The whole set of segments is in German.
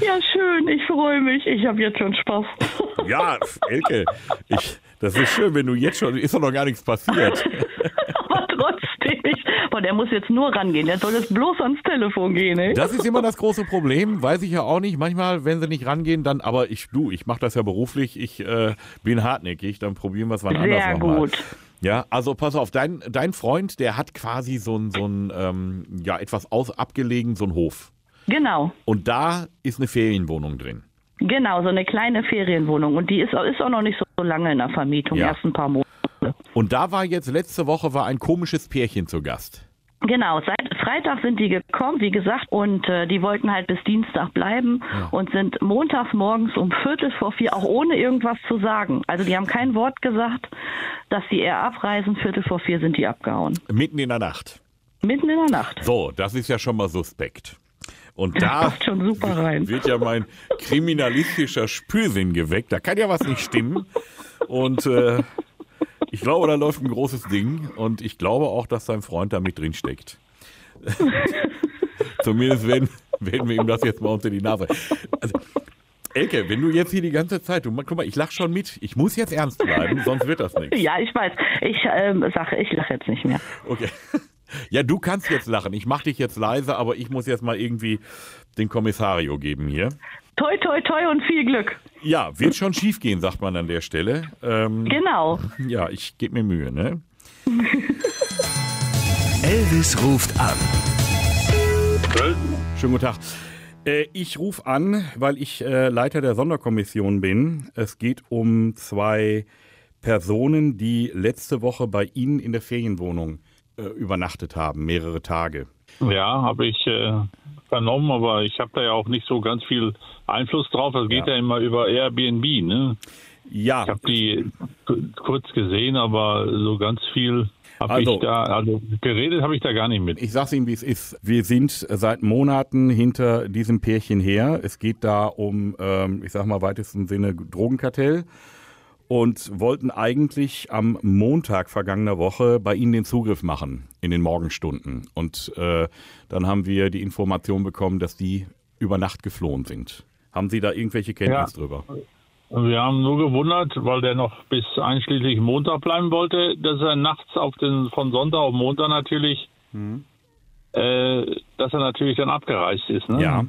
Ja, schön, ich freue mich. Ich habe jetzt schon Spaß. Ja, Elke, ich, das ist schön, wenn du jetzt schon, ist doch noch gar nichts passiert. Aber trotzdem, ich, boah, der muss jetzt nur rangehen. Der soll jetzt bloß ans Telefon gehen, ey. Das ist immer das große Problem, weiß ich ja auch nicht. Manchmal, wenn sie nicht rangehen, dann, aber ich, du, ich mache das ja beruflich, ich äh, bin hartnäckig, dann probieren wir es wann anders Sehr nochmal. gut. Ja, also pass auf, dein, dein Freund, der hat quasi so ein, so ein ähm, ja, etwas aus, abgelegen, so ein Hof. Genau. Und da ist eine Ferienwohnung drin. Genau, so eine kleine Ferienwohnung. Und die ist, ist auch noch nicht so lange in der Vermietung, Ja. erst ein paar Monate. Und da war jetzt, letzte Woche war ein komisches Pärchen zu Gast. Genau, seit Freitag sind die gekommen, wie gesagt, und äh, die wollten halt bis Dienstag bleiben und sind montags morgens um Viertel vor vier, auch ohne irgendwas zu sagen. Also die haben kein Wort gesagt, dass sie eher abreisen. Viertel vor vier sind die abgehauen. Mitten in der Nacht. Mitten in der Nacht. So, das ist ja schon mal suspekt. Und da passt schon super rein. wird ja mein kriminalistischer Spürsinn geweckt. Da kann ja was nicht stimmen. Und äh, ich glaube, da läuft ein großes Ding. Und ich glaube auch, dass sein Freund da mit drin steckt. Zumindest werden, werden wir ihm das jetzt mal unter die Nase. Also, Elke, wenn du jetzt hier die ganze Zeit, du, guck mal, ich lach schon mit. Ich muss jetzt ernst bleiben, sonst wird das nichts. Ja, ich weiß. Ich ähm, sage, ich lache jetzt nicht mehr. Okay. Ja, du kannst jetzt lachen. Ich mach dich jetzt leise, aber ich muss jetzt mal irgendwie den Kommissario geben hier. Toi, toi, toi und viel Glück. Ja, wird schon schief gehen, sagt man an der Stelle. Ähm, Genau. ja, ich gebe mir Mühe, ne? Elvis ruft an. Schönen guten Tag. Äh, ich rufe an, weil ich äh, Leiter der Sonderkommission bin. Es geht um zwei Personen, die letzte Woche bei Ihnen in der Ferienwohnung äh, übernachtet haben, mehrere Tage. Ja, habe ich äh, vernommen, aber ich habe da ja auch nicht so ganz viel Einfluss drauf. Das geht Ja. ja, immer über Airbnb. Ne? Ja, Ich habe die kurz gesehen, aber so ganz viel habe Also- ich da, also geredet habe ich da gar nicht mit. Ich sag's Ihnen, wie es ist. Wir sind seit Monaten hinter diesem Pärchen her. Es geht da um, ähm, ich sag mal, weitesten Sinne Drogenkartell und wollten eigentlich am Montag vergangener Woche bei Ihnen den Zugriff machen in den Morgenstunden. Und äh, dann haben wir die Information bekommen, dass die über Nacht geflohen sind. Haben Sie da irgendwelche Kenntnis Ja. drüber? Wir haben nur gewundert, weil der noch bis einschließlich Montag bleiben wollte, dass er nachts auf den von Sonntag auf Montag natürlich, Mhm. äh, dass er natürlich dann abgereist ist. Ne? Ja.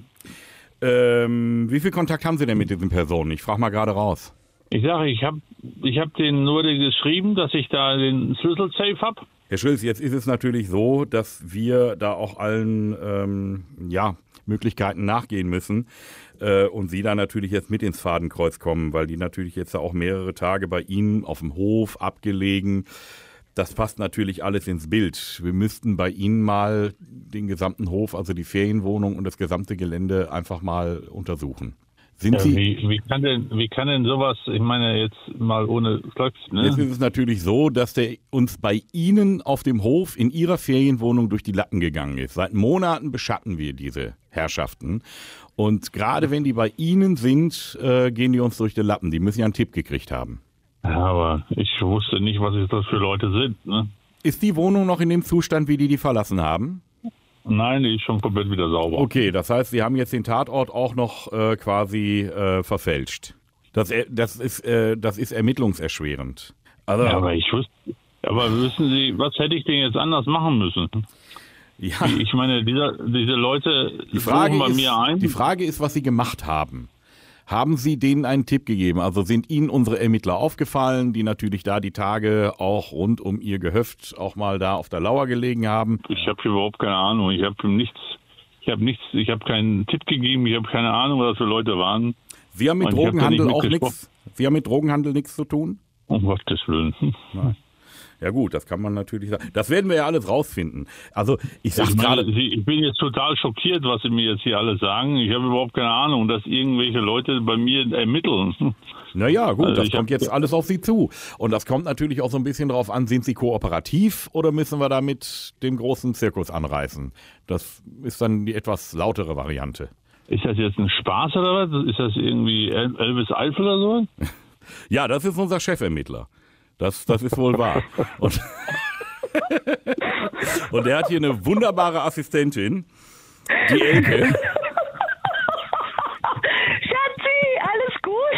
Ähm, wie viel Kontakt haben Sie denn mit diesen Personen? Ich frage mal gerade raus. Ich sage, ich habe ich hab denen nur geschrieben, dass ich da den Schlüssel-Safe habe. Herr Schulz, jetzt ist es natürlich so, dass wir da auch allen ähm, ja, Möglichkeiten nachgehen müssen äh, und Sie da natürlich jetzt mit ins Fadenkreuz kommen, weil die natürlich jetzt auch mehrere Tage bei Ihnen auf dem Hof abgelegen. Das passt natürlich alles ins Bild. Wir müssten bei Ihnen mal den gesamten Hof, also die Ferienwohnung und das gesamte Gelände einfach mal untersuchen. Sind Ja, Sie? wie, wie, kann denn, wie kann denn sowas, ich meine jetzt mal ohne Flöckchen, ne? Jetzt ist es natürlich so, dass der uns bei Ihnen auf dem Hof in Ihrer Ferienwohnung durch die Latten gegangen ist. Seit Monaten beschatten wir diese Herrschaften. Und gerade wenn die bei Ihnen sind, äh, gehen die uns durch die Lappen. Die müssen ja einen Tipp gekriegt haben. Ja, aber ich wusste nicht, was das für Leute sind. Ne? Ist die Wohnung noch in dem Zustand, wie die die verlassen haben? Nein, die ist schon komplett wieder sauber. Okay, das heißt, Sie haben jetzt den Tatort auch noch äh, quasi äh, verfälscht. Das, äh, das, ist, äh, das ist ermittlungserschwerend. Also, Ja, aber ich wusste, aber wissen Sie, was hätte ich denn jetzt anders machen müssen? ja. Ich meine, dieser, diese Leute Die Frage, bei ist, mir ein. die Frage ist, was Sie gemacht haben. Haben Sie denen einen Tipp gegeben? Also sind Ihnen unsere Ermittler aufgefallen, die natürlich da die Tage auch rund um Ihr Gehöft auch mal da auf der Lauer gelegen haben? Ich habe überhaupt keine Ahnung. Ich habe nichts, ich habe nichts, ich habe keinen Tipp gegeben. Ich habe keine Ahnung, was für Leute waren. Sie haben mit Und hab Drogenhandel nicht auch nichts. Sie haben mit Drogenhandel nichts zu tun? Um Gottes Willen. Ja gut, das kann man natürlich sagen. Das werden wir ja alles rausfinden. Also ich sag gerade, ich bin jetzt total schockiert, was Sie mir jetzt hier alles sagen. Ich habe überhaupt keine Ahnung, dass irgendwelche Leute bei mir ermitteln. naja gut, Also das kommt jetzt alles auf Sie zu. Und das kommt natürlich auch so ein bisschen drauf an, sind Sie kooperativ oder müssen wir damit den großen Zirkus anreißen? Das ist dann die etwas lautere Variante. Ist das jetzt ein Spaß oder was? Ist das irgendwie El- Elvis Eifel oder so? Ja, das ist unser Chefermittler. Das, das ist wohl wahr. Und, und er hat hier eine wunderbare Assistentin, die Elke. Schatzi, alles gut.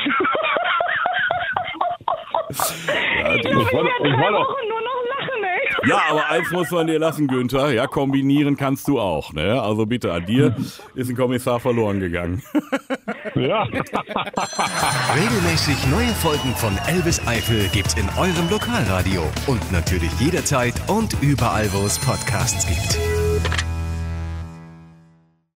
ich, glaub, ich werde drei Wochen nur noch lachen, ey. Ja, aber eins muss man dir lassen, Günther. Ja, kombinieren kannst du auch, ne? Also bitte, an dir ist ein Kommissar verloren gegangen. Ja. Regelmäßig neue Folgen von Elvis Eifel gibt's in eurem Lokalradio und natürlich jederzeit und überall, wo es Podcasts gibt.